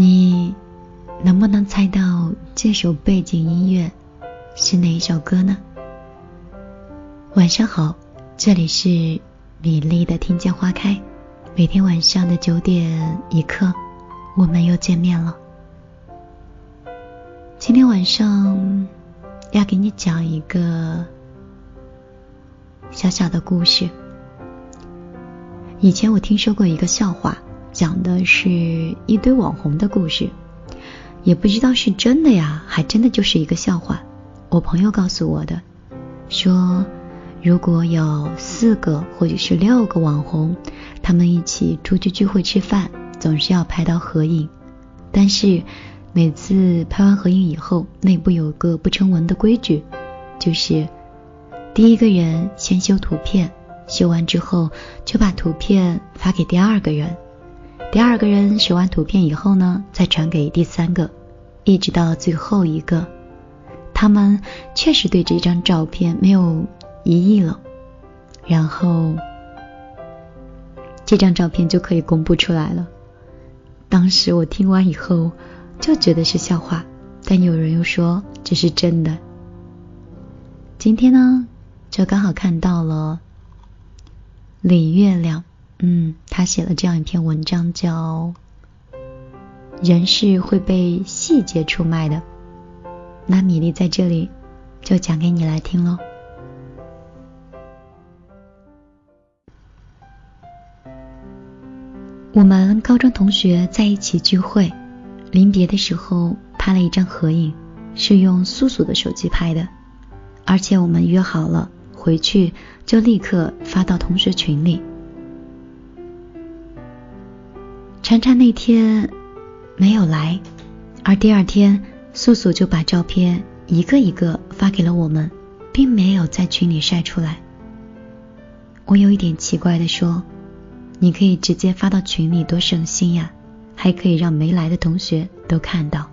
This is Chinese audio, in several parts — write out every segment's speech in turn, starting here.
你能不能猜到这首背景音乐是哪一首歌呢？晚上好，这里是米粒的听见花开，每天晚上的九点一刻，我们又见面了。今天晚上要给你讲一个小小的故事。以前我听说过一个笑话，讲的是一堆网红的故事，也不知道是真的呀，还真的就是一个笑话。我朋友告诉我的，说如果有四个或者是六个网红，他们一起出去聚会吃饭，总是要拍到合影，但是每次拍完合影以后，内部有个不成文的规矩，就是第一个人先修图片。修完之后，就把图片发给第二个人。第二个人学完图片以后呢，再传给第三个，一直到最后一个。他们确实对这张照片没有疑义了，然后这张照片就可以公布出来了。当时我听完以后就觉得是笑话，但有人又说这是真的。今天呢，就刚好看到了。李月亮，嗯，他写了这样一篇文章，叫《人是会被细节出卖的》。那米粒在这里就讲给你来听喽。我们高中同学在一起聚会，临别的时候拍了一张合影，是用素素的手机拍的，而且我们约好了。回去就立刻发到同学群里。婵婵那天没有来，而第二天素素就把照片一个一个发给了我们，并没有在群里晒出来。我有一点奇怪的说：“你可以直接发到群里，多省心呀，还可以让没来的同学都看到。”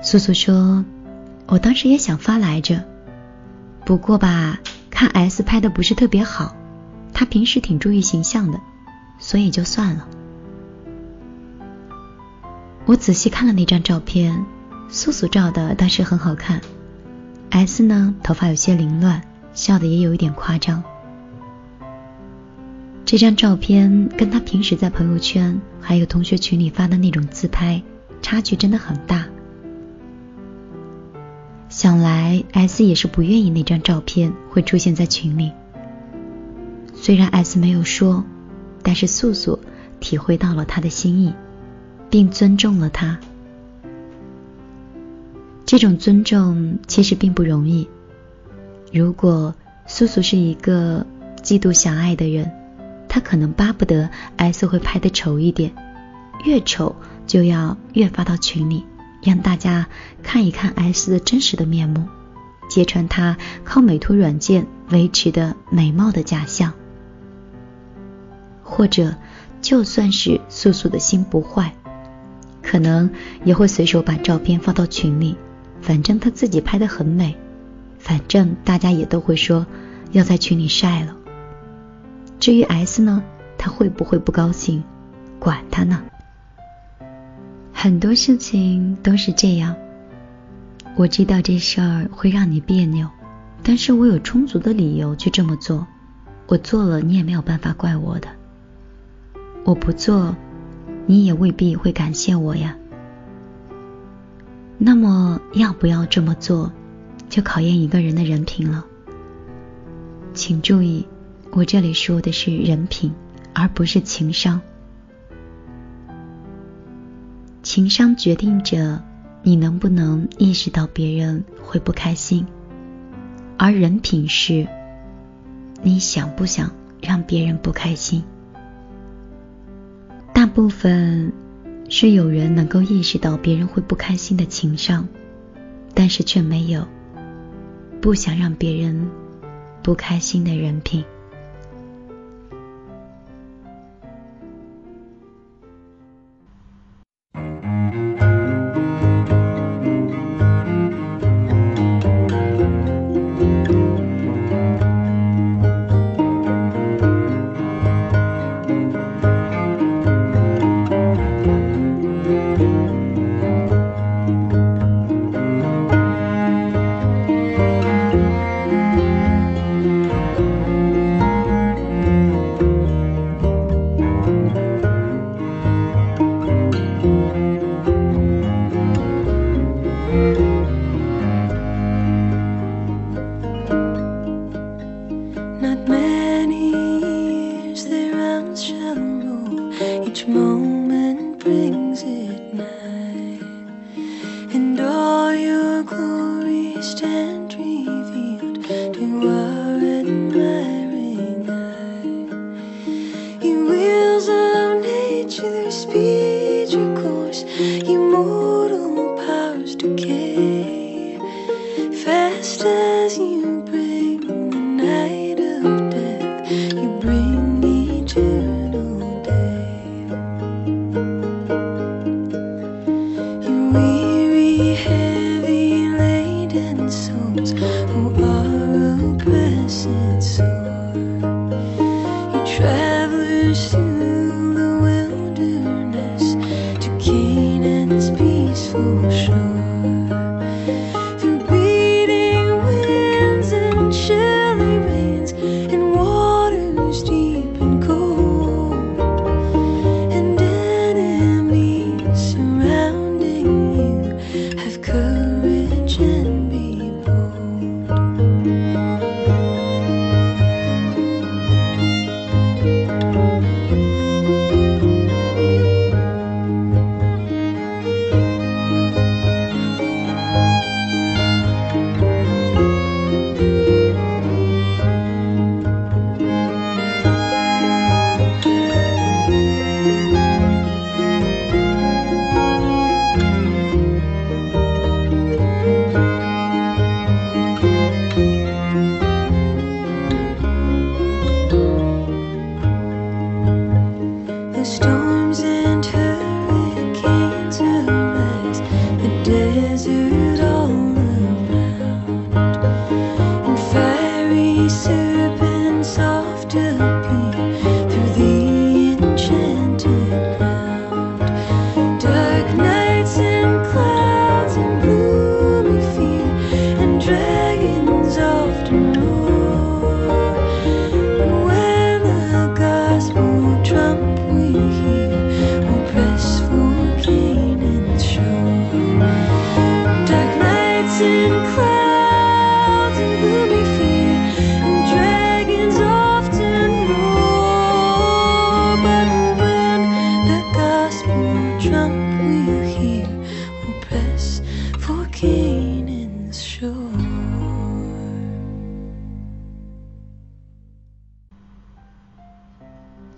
素素说：“我当时也想发来着。”不过吧，看 S 拍的不是特别好，他平时挺注意形象的，所以就算了。我仔细看了那张照片，素素照的倒是很好看，S 呢头发有些凌乱，笑的也有一点夸张。这张照片跟他平时在朋友圈还有同学群里发的那种自拍，差距真的很大。想来 S 也是不愿意那张照片会出现在群里。虽然 S 没有说，但是素素体会到了他的心意，并尊重了他。这种尊重其实并不容易。如果素素是一个嫉妒小爱的人，他可能巴不得 S 会拍的丑一点，越丑就要越发到群里。让大家看一看 S 的真实的面目，揭穿他靠美图软件维持的美貌的假象。或者，就算是素素的心不坏，可能也会随手把照片发到群里，反正他自己拍的很美，反正大家也都会说要在群里晒了。至于 S 呢，他会不会不高兴，管他呢。很多事情都是这样。我知道这事儿会让你别扭，但是我有充足的理由去这么做。我做了，你也没有办法怪我的。我不做，你也未必会感谢我呀。那么要不要这么做，就考验一个人的人品了。请注意，我这里说的是人品，而不是情商。情商决定着你能不能意识到别人会不开心，而人品是你想不想让别人不开心。部分是有人能够意识到别人会不开心的情商，但是却没有不想让别人不开心的人品。each moment brings it now.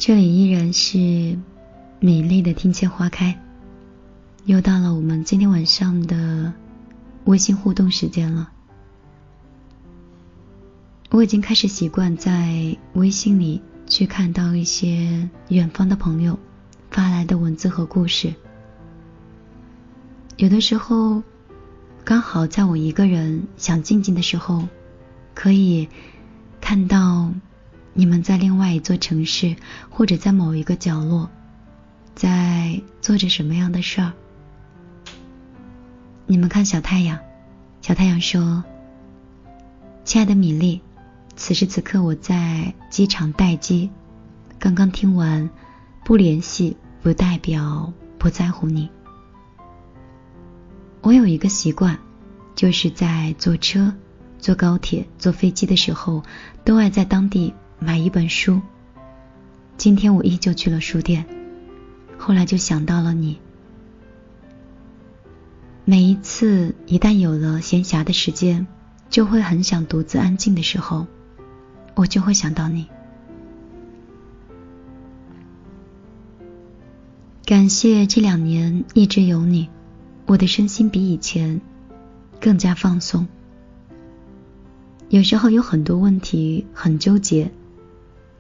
这里依然是美丽的庭前花开，又到了我们今天晚上的微信互动时间了。我已经开始习惯在微信里去看到一些远方的朋友发来的文字和故事，有的时候刚好在我一个人想静静的时候，可以看到。你们在另外一座城市，或者在某一个角落，在做着什么样的事儿？你们看小太阳，小太阳说：“亲爱的米粒，此时此刻我在机场待机，刚刚听完，不联系不代表不在乎你。我有一个习惯，就是在坐车、坐高铁、坐飞机的时候，都爱在当地。”买一本书。今天我依旧去了书店，后来就想到了你。每一次一旦有了闲暇的时间，就会很想独自安静的时候，我就会想到你。感谢这两年一直有你，我的身心比以前更加放松。有时候有很多问题很纠结。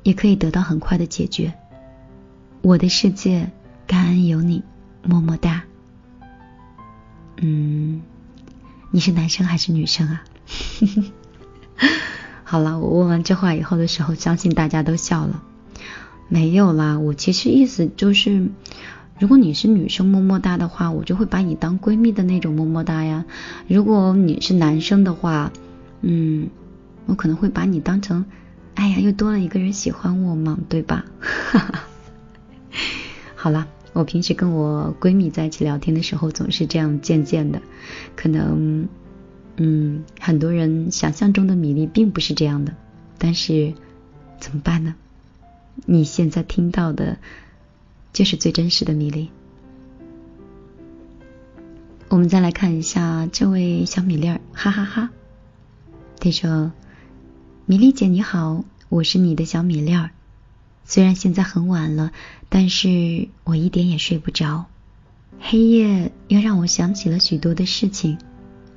也可以得到很快的解决。我的世界，感恩有你，么么哒。嗯，你是男生还是女生啊？好了，我问完这话以后的时候，相信大家都笑了。没有啦，我其实意思就是，如果你是女生么么哒的话，我就会把你当闺蜜的那种么么哒呀。如果你是男生的话，嗯，我可能会把你当成。哎呀，又多了一个人喜欢我嘛，对吧？哈 哈好了，我平时跟我闺蜜在一起聊天的时候，总是这样渐渐的。可能，嗯，很多人想象中的米粒并不是这样的，但是怎么办呢？你现在听到的就是最真实的米粒。我们再来看一下这位小米粒儿，哈哈哈。他说：“米粒姐你好，我是你的小米粒儿。虽然现在很晚了，但是我一点也睡不着。黑夜又让我想起了许多的事情。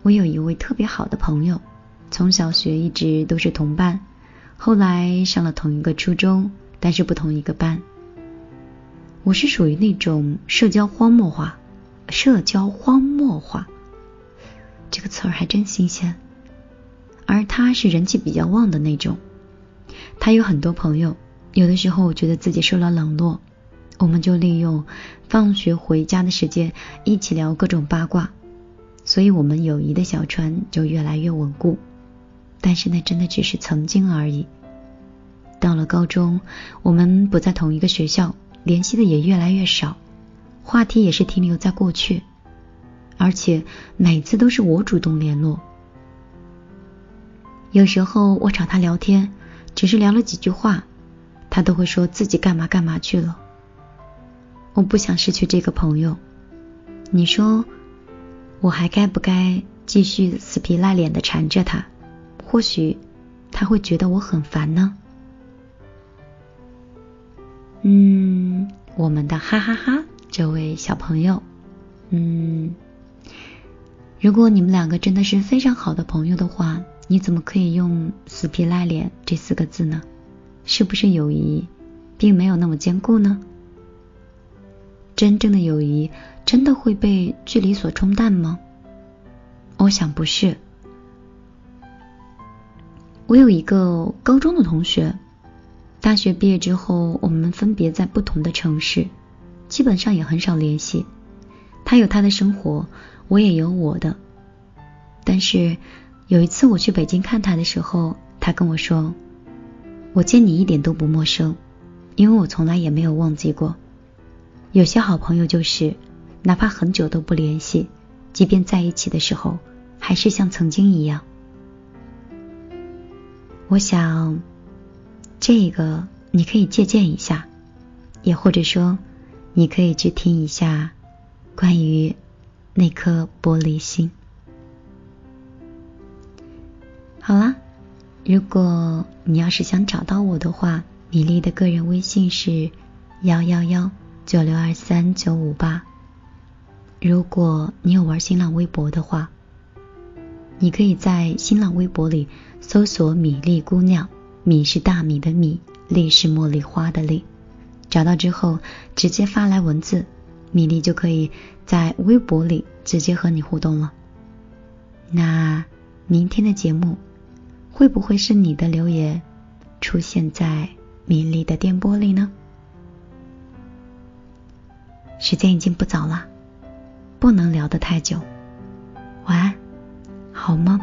我有一位特别好的朋友，从小学一直都是同伴，后来上了同一个初中，但是不同一个班。我是属于那种社交荒漠化。”社交荒漠化，这个词儿还真新鲜。而他是人气比较旺的那种，他有很多朋友。有的时候觉得自己受了冷落，我们就利用放学回家的时间一起聊各种八卦，所以我们友谊的小船就越来越稳固。但是那真的只是曾经而已。到了高中，我们不在同一个学校，联系的也越来越少。话题也是停留在过去，而且每次都是我主动联络。有时候我找他聊天，只是聊了几句话，他都会说自己干嘛干嘛去了。我不想失去这个朋友，你说我还该不该继续死皮赖脸的缠着他？或许他会觉得我很烦呢。嗯，我们的哈哈哈。这位小朋友，嗯，如果你们两个真的是非常好的朋友的话，你怎么可以用“死皮赖脸”这四个字呢？是不是友谊并没有那么坚固呢？真正的友谊真的会被距离所冲淡吗？我想不是。我有一个高中的同学，大学毕业之后，我们分别在不同的城市。基本上也很少联系，他有他的生活，我也有我的。但是有一次我去北京看他的时候，他跟我说：“我见你一点都不陌生，因为我从来也没有忘记过。有些好朋友就是，哪怕很久都不联系，即便在一起的时候，还是像曾经一样。”我想，这个你可以借鉴一下，也或者说。你可以去听一下关于那颗玻璃心。好啦，如果你要是想找到我的话，米粒的个人微信是幺幺幺九六二三九五八。如果你有玩新浪微博的话，你可以在新浪微博里搜索“米粒姑娘”，米是大米的米，粒是茉莉花的粒。找到之后，直接发来文字，米粒就可以在微博里直接和你互动了。那明天的节目会不会是你的留言出现在米粒的电波里呢？时间已经不早了，不能聊得太久。晚安，好梦。